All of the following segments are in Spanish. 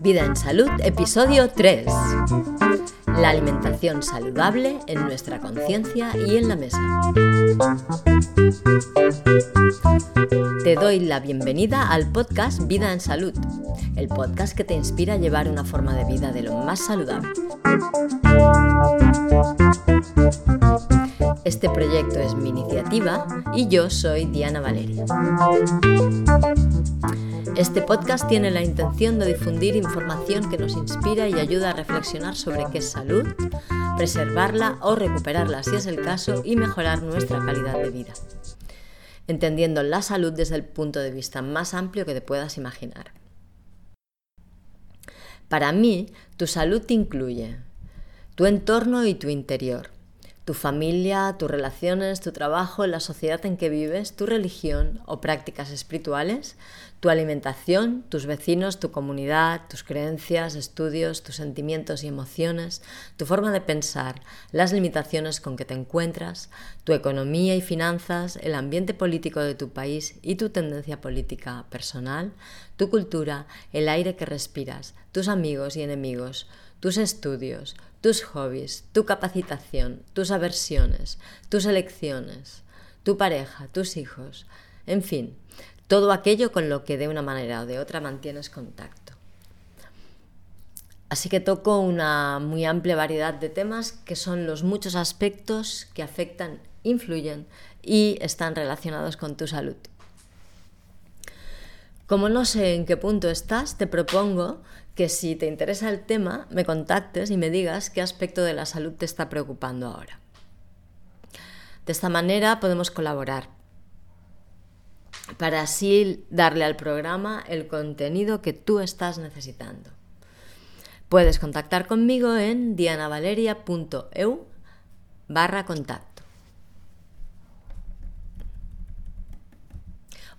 Vida en Salud, episodio 3. La alimentación saludable en nuestra conciencia y en la mesa. Te doy la bienvenida al podcast Vida en Salud, el podcast que te inspira a llevar una forma de vida de lo más saludable. Este proyecto es mi iniciativa y yo soy Diana Valeria. Este podcast tiene la intención de difundir información que nos inspira y ayuda a reflexionar sobre qué es salud, preservarla o recuperarla si es el caso y mejorar nuestra calidad de vida, entendiendo la salud desde el punto de vista más amplio que te puedas imaginar. Para mí, tu salud incluye tu entorno y tu interior tu familia, tus relaciones, tu trabajo, la sociedad en que vives, tu religión o prácticas espirituales, tu alimentación, tus vecinos, tu comunidad, tus creencias, estudios, tus sentimientos y emociones, tu forma de pensar, las limitaciones con que te encuentras, tu economía y finanzas, el ambiente político de tu país y tu tendencia política personal, tu cultura, el aire que respiras, tus amigos y enemigos, tus estudios, tus hobbies, tu capacitación, tus aversiones, tus elecciones, tu pareja, tus hijos, en fin, todo aquello con lo que de una manera o de otra mantienes contacto. Así que toco una muy amplia variedad de temas que son los muchos aspectos que afectan, influyen y están relacionados con tu salud. Como no sé en qué punto estás, te propongo que si te interesa el tema, me contactes y me digas qué aspecto de la salud te está preocupando ahora. De esta manera podemos colaborar para así darle al programa el contenido que tú estás necesitando. Puedes contactar conmigo en dianavaleria.eu barra contacto.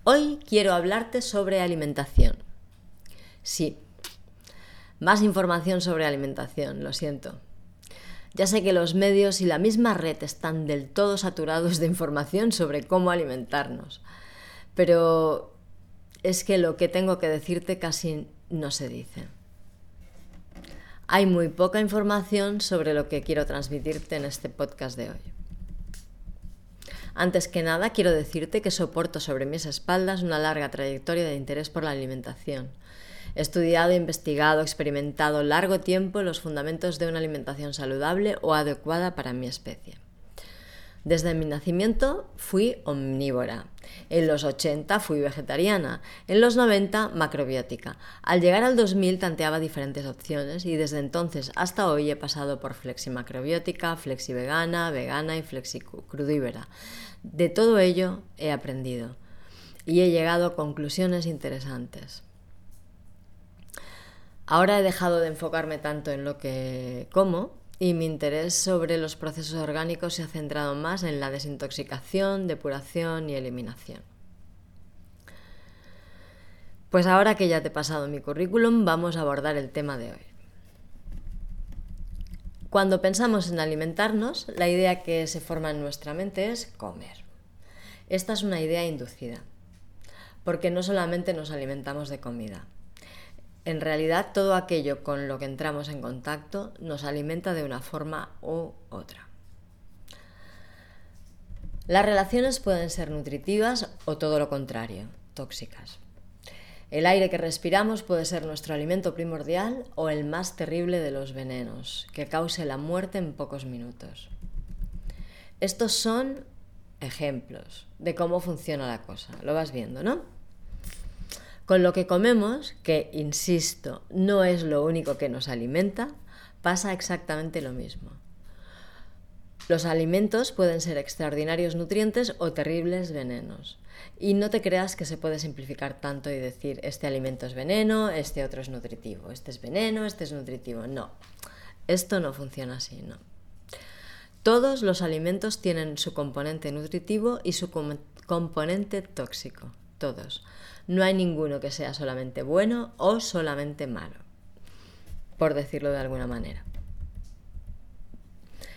Hoy quiero hablarte sobre alimentación. Sí, más información sobre alimentación, lo siento. Ya sé que los medios y la misma red están del todo saturados de información sobre cómo alimentarnos, pero es que lo que tengo que decirte casi no se dice. Hay muy poca información sobre lo que quiero transmitirte en este podcast de hoy. Antes que nada, quiero decirte que soporto sobre mis espaldas una larga trayectoria de interés por la alimentación He estudiado, investigado, experimentado largo tiempo los fundamentos de una alimentación saludable o adecuada para mi especie. Desde mi nacimiento fui omnívora. En los 80 fui vegetariana. En los 90 macrobiótica. Al llegar al 2000 tanteaba diferentes opciones y desde entonces hasta hoy he pasado por fleximacrobiótica, flexivegana, vegana y flexicrudívera. De todo ello he aprendido y he llegado a conclusiones interesantes. Ahora he dejado de enfocarme tanto en lo que como y mi interés sobre los procesos orgánicos se ha centrado más en la desintoxicación, depuración y eliminación. Pues ahora que ya te he pasado mi currículum, vamos a abordar el tema de hoy. Cuando pensamos en alimentarnos, la idea que se forma en nuestra mente es comer. Esta es una idea inducida, porque no solamente nos alimentamos de comida, en realidad todo aquello con lo que entramos en contacto nos alimenta de una forma u otra. Las relaciones pueden ser nutritivas o todo lo contrario, tóxicas. El aire que respiramos puede ser nuestro alimento primordial o el más terrible de los venenos, que cause la muerte en pocos minutos. Estos son ejemplos de cómo funciona la cosa. Lo vas viendo, ¿no? Con lo que comemos, que, insisto, no es lo único que nos alimenta, pasa exactamente lo mismo. Los alimentos pueden ser extraordinarios nutrientes o terribles venenos. Y no te creas que se puede simplificar tanto y decir este alimento es veneno, este otro es nutritivo, este es veneno, este es nutritivo. No, esto no funciona así, no. Todos los alimentos tienen su componente nutritivo y su componente tóxico, todos. No hay ninguno que sea solamente bueno o solamente malo, por decirlo de alguna manera.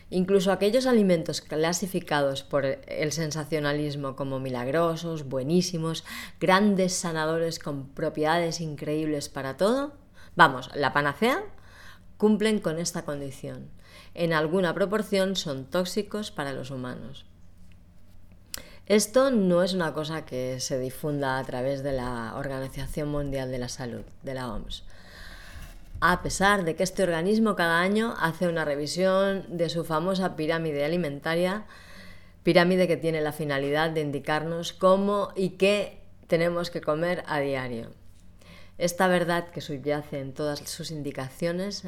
Incluso aquellos alimentos clasificados por el sensacionalismo como milagrosos, buenísimos, grandes sanadores con propiedades increíbles para todo, vamos, la panacea, cumplen con esta condición. En alguna proporción son tóxicos para los humanos. Esto no es una cosa que se difunda a través de la Organización Mundial de la Salud, de la OMS a pesar de que este organismo cada año hace una revisión de su famosa pirámide alimentaria, pirámide que tiene la finalidad de indicarnos cómo y qué tenemos que comer a diario. Esta verdad que subyace en todas sus indicaciones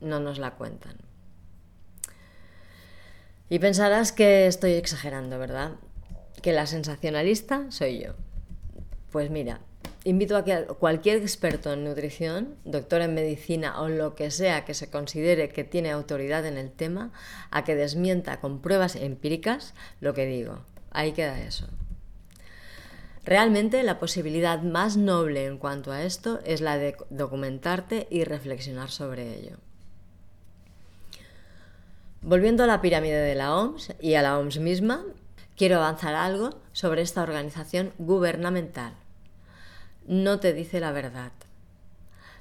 no nos la cuentan. Y pensarás que estoy exagerando, ¿verdad? Que la sensacionalista soy yo. Pues mira, invito a que cualquier experto en nutrición, doctor en medicina o lo que sea que se considere que tiene autoridad en el tema, a que desmienta con pruebas empíricas lo que digo. Ahí queda eso. Realmente la posibilidad más noble en cuanto a esto es la de documentarte y reflexionar sobre ello. Volviendo a la pirámide de la OMS y a la OMS misma, quiero avanzar algo sobre esta organización gubernamental no te dice la verdad.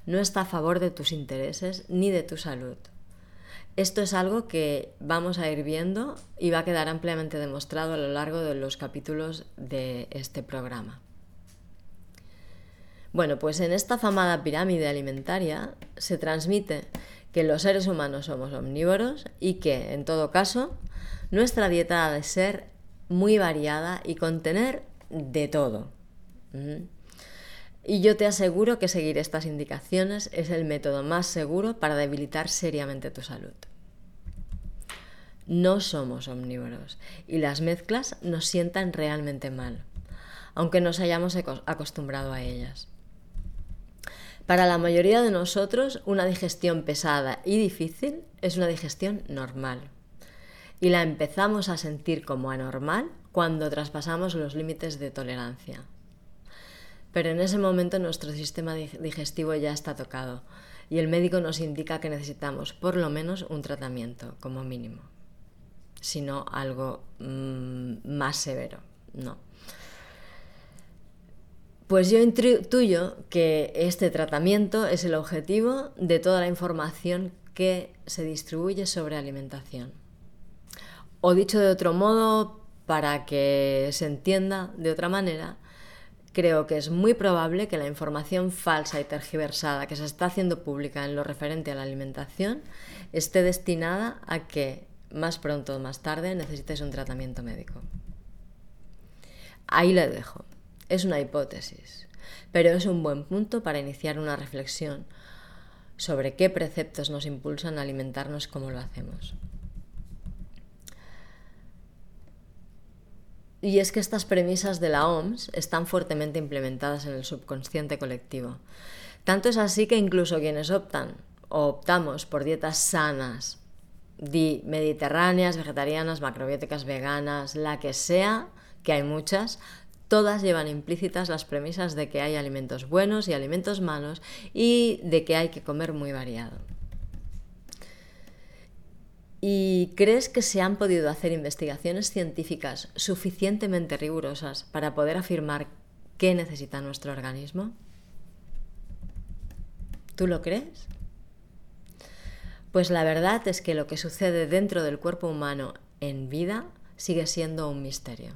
No está a favor de tus intereses ni de tu salud. Esto es algo que vamos a ir viendo y va a quedar ampliamente demostrado a lo largo de los capítulos de este programa. Bueno, pues en esta famada pirámide alimentaria se transmite que los seres humanos somos omnívoros y que, en todo caso, nuestra dieta ha de ser muy variada y contener de todo. Y yo te aseguro que seguir estas indicaciones es el método más seguro para debilitar seriamente tu salud. No somos omnívoros y las mezclas nos sientan realmente mal, aunque nos hayamos acostumbrado a ellas. Para la mayoría de nosotros, una digestión pesada y difícil es una digestión normal. Y la empezamos a sentir como anormal cuando traspasamos los límites de tolerancia pero en ese momento nuestro sistema digestivo ya está tocado y el médico nos indica que necesitamos por lo menos un tratamiento como mínimo, si no algo mm, más severo, no. Pues yo intuyo que este tratamiento es el objetivo de toda la información que se distribuye sobre alimentación. O dicho de otro modo, para que se entienda de otra manera, creo que es muy probable que la información falsa y tergiversada que se está haciendo pública en lo referente a la alimentación esté destinada a que más pronto o más tarde necesites un tratamiento médico. Ahí le dejo. Es una hipótesis, pero es un buen punto para iniciar una reflexión sobre qué preceptos nos impulsan a alimentarnos como lo hacemos. Y es que estas premisas de la OMS están fuertemente implementadas en el subconsciente colectivo. Tanto es así que incluso quienes optan o optamos por dietas sanas, mediterráneas, vegetarianas, macrobióticas, veganas, la que sea, que hay muchas, todas llevan implícitas las premisas de que hay alimentos buenos y alimentos malos y de que hay que comer muy variado. ¿Y crees que se han podido hacer investigaciones científicas suficientemente rigurosas para poder afirmar qué necesita nuestro organismo? ¿Tú lo crees? Pues la verdad es que lo que sucede dentro del cuerpo humano en vida sigue siendo un misterio.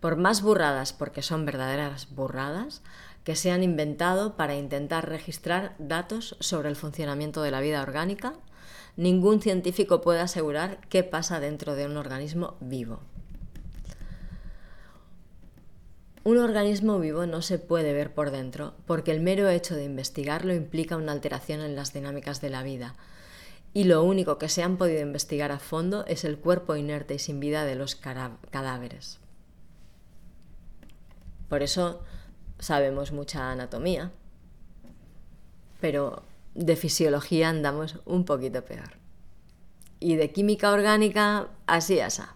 Por más burradas, porque son verdaderas burradas, que se han inventado para intentar registrar datos sobre el funcionamiento de la vida orgánica, ningún científico puede asegurar qué pasa dentro de un organismo vivo. Un organismo vivo no se puede ver por dentro porque el mero hecho de investigarlo implica una alteración en las dinámicas de la vida. Y lo único que se han podido investigar a fondo es el cuerpo inerte y sin vida de los cadáveres. Por eso sabemos mucha anatomía, pero de fisiología andamos un poquito peor. Y de química orgánica, así asa.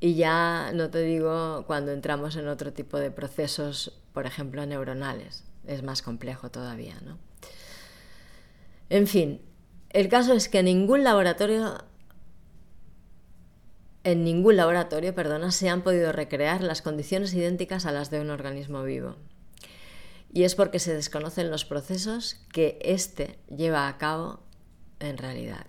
Y ya no te digo cuando entramos en otro tipo de procesos, por ejemplo, neuronales. Es más complejo todavía, ¿no? En fin, el caso es que ningún laboratorio en ningún laboratorio, perdona, se han podido recrear las condiciones idénticas a las de un organismo vivo. Y es porque se desconocen los procesos que éste lleva a cabo en realidad.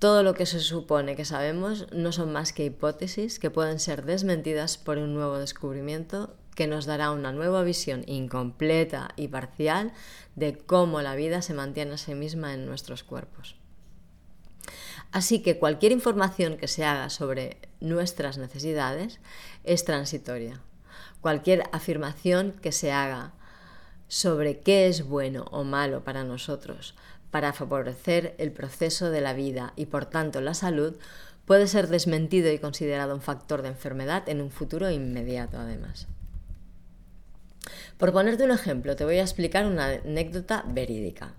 Todo lo que se supone que sabemos no son más que hipótesis que pueden ser desmentidas por un nuevo descubrimiento que nos dará una nueva visión incompleta y parcial de cómo la vida se mantiene a sí misma en nuestros cuerpos. Así que cualquier información que se haga sobre nuestras necesidades es transitoria. Cualquier afirmación que se haga sobre qué es bueno o malo para nosotros para favorecer el proceso de la vida y por tanto la salud puede ser desmentido y considerado un factor de enfermedad en un futuro inmediato además. Por ponerte un ejemplo, te voy a explicar una anécdota verídica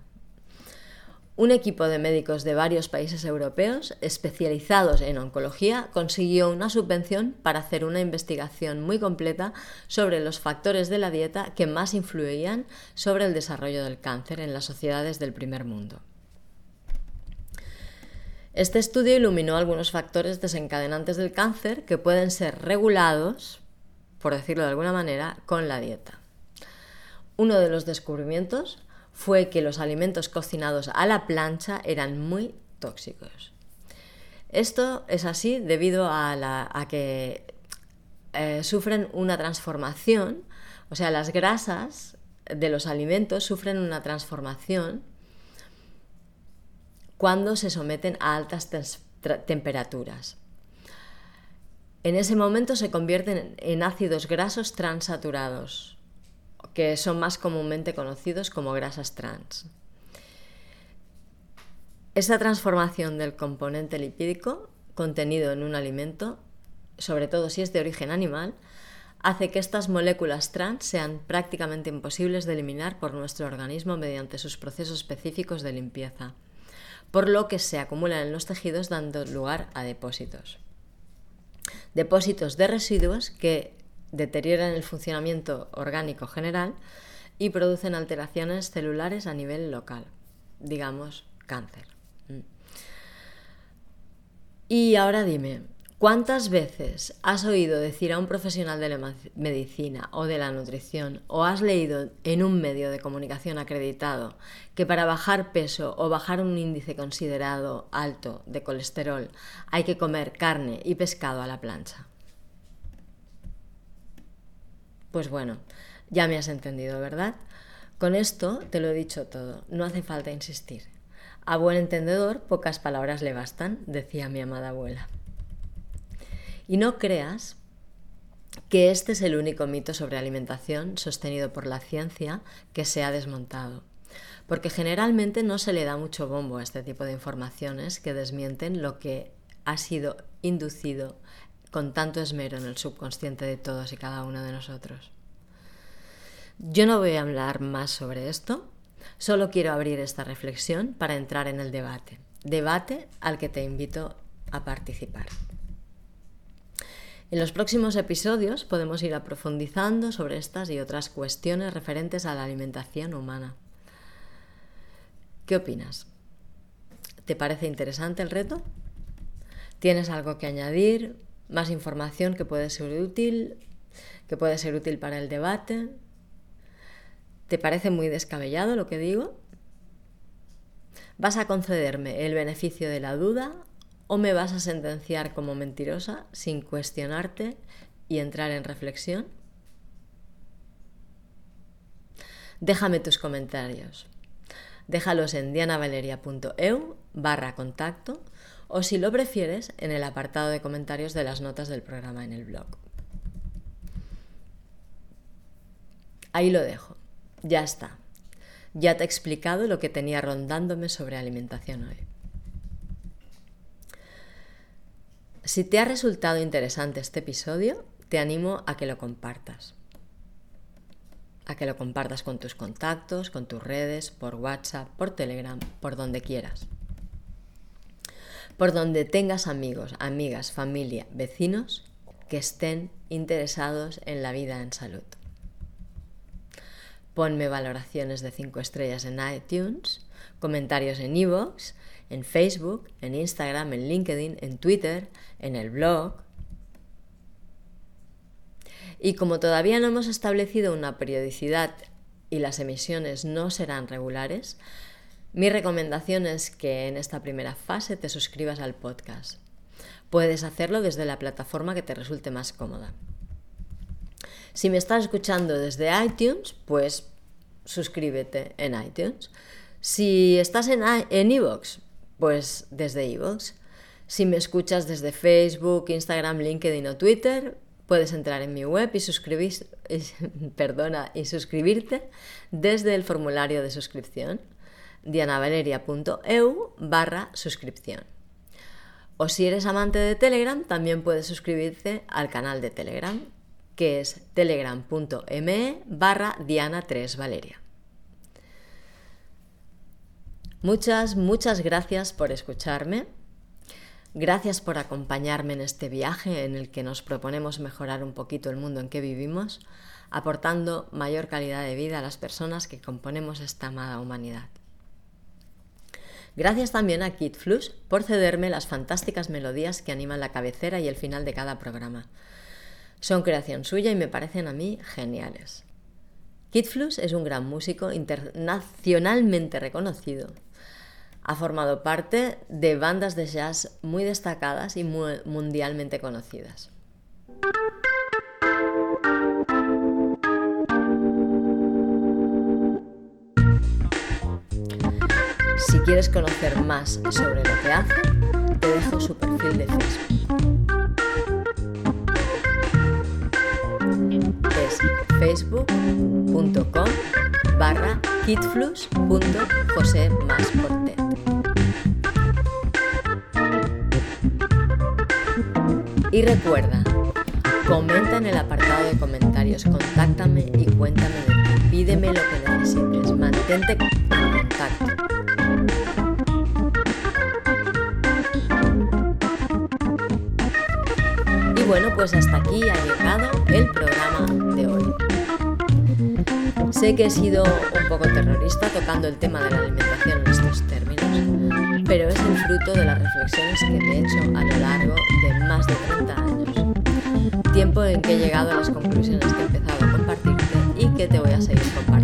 un equipo de médicos de varios países europeos especializados en oncología consiguió una subvención para hacer una investigación muy completa sobre los factores de la dieta que más influían sobre el desarrollo del cáncer en las sociedades del primer mundo. Este estudio iluminó algunos factores desencadenantes del cáncer que pueden ser regulados, por decirlo de alguna manera, con la dieta. Uno de los descubrimientos fue que los alimentos cocinados a la plancha eran muy tóxicos. Esto es así debido a, que eh, sufren una transformación, o sea, las grasas de los alimentos sufren una transformación cuando se someten a altas temperaturas. En ese momento se convierten en ácidos grasos transaturados, que son más comúnmente conocidos como grasas trans. Esta transformación del componente lipídico contenido en un alimento, sobre todo si es de origen animal, hace que estas moléculas trans sean prácticamente imposibles de eliminar por nuestro organismo mediante sus procesos específicos de limpieza, por lo que se acumulan en los tejidos dando lugar a depósitos. Depósitos de residuos que deterioran el funcionamiento orgánico general y producen alteraciones celulares a nivel local, digamos cáncer. Mm. Y ahora dime, ¿cuántas veces has oído decir a un profesional de la medicina o de la nutrición o has leído en un medio de comunicación acreditado que para bajar peso o bajar un índice considerado alto de colesterol hay que comer carne y pescado a la plancha? Pues bueno, ya me has entendido, ¿verdad? Con esto te lo he dicho todo, no hace falta insistir. A buen entendedor, pocas palabras le bastan, decía mi amada abuela. Y no creas que este es el único mito sobre alimentación sostenido por la ciencia que se ha desmontado, porque generalmente no se le da mucho bombo a este tipo de informaciones que desmienten lo que ha sido inducido con tanto esmero en el subconsciente de todos y cada uno de nosotros. Yo no voy a hablar más sobre esto, solo quiero abrir esta reflexión para entrar en el debate, debate al que te invito a participar. En los próximos episodios podemos ir aprofundizando sobre estas y otras cuestiones referentes a la alimentación humana. ¿Qué opinas? ¿Te parece interesante el reto? ¿Tienes algo que añadir? Más información que puede ser útil, que puede ser útil para el debate. ¿Te parece muy descabellado lo que digo? ¿Vas a concederme el beneficio de la duda o me vas a sentenciar como mentirosa sin cuestionarte y entrar en reflexión? Déjame tus comentarios. Déjalos en dianavaleria.eu barra contacto o si lo prefieres en el apartado de comentarios de las notas del programa en el blog. Ahí lo dejo. Ya está. Ya te he explicado lo que tenía rondándome sobre alimentación hoy. Si te ha resultado interesante este episodio, te animo a que lo compartas. A que lo compartas con tus contactos, con tus redes, por WhatsApp, por Telegram, por donde quieras. Por donde tengas amigos, amigas, familia, vecinos que estén interesados en la vida en salud. Ponme valoraciones de 5 estrellas en iTunes, comentarios en iVoox, en Facebook, en Instagram, en LinkedIn, en Twitter, en el blog. Y como todavía no hemos establecido una periodicidad y las emisiones no serán regulares, mi recomendación es que en esta primera fase te suscribas al podcast. Puedes hacerlo desde la plataforma que te resulte más cómoda. Si me estás escuchando desde iTunes, pues suscríbete en iTunes. Si estás en iVoox, pues desde iVoox. Si me escuchas desde Facebook, Instagram, LinkedIn o Twitter, puedes entrar en mi web y, suscribir, perdona, y suscribirte desde el formulario de suscripción dianavaleria.eu barra suscripción. O si eres amante de Telegram, también puedes suscribirte al canal de Telegram, que es telegram.me barra diana3valeria. Muchas, muchas gracias por escucharme. Gracias por acompañarme en este viaje en el que nos proponemos mejorar un poquito el mundo en que vivimos, aportando mayor calidad de vida a las personas que componemos esta amada humanidad. Gracias también a Kid Flux por cederme las fantásticas melodías que animan la cabecera y el final de cada programa. Son creación suya y me parecen a mí geniales. Kid Flux es un gran músico internacionalmente reconocido. Ha formado parte de bandas de jazz muy destacadas y mundialmente conocidas. Quieres conocer más sobre lo que hace, te dejo su perfil de Facebook. Es facebook.com barra kitflux.josemásportet. Y recuerda, comenta en el apartado de comentarios, contáctame y cuéntame de ti. Pídeme lo que necesites, mantente en contacto. Bueno, pues hasta aquí ha llegado el programa de hoy. Sé que he sido un poco terrorista tocando el tema de la alimentación en estos términos, pero es el fruto de las reflexiones que he hecho a lo largo de más de 30 años. Tiempo en que he llegado a las conclusiones que he empezado a compartirte y que te voy a seguir compartiendo.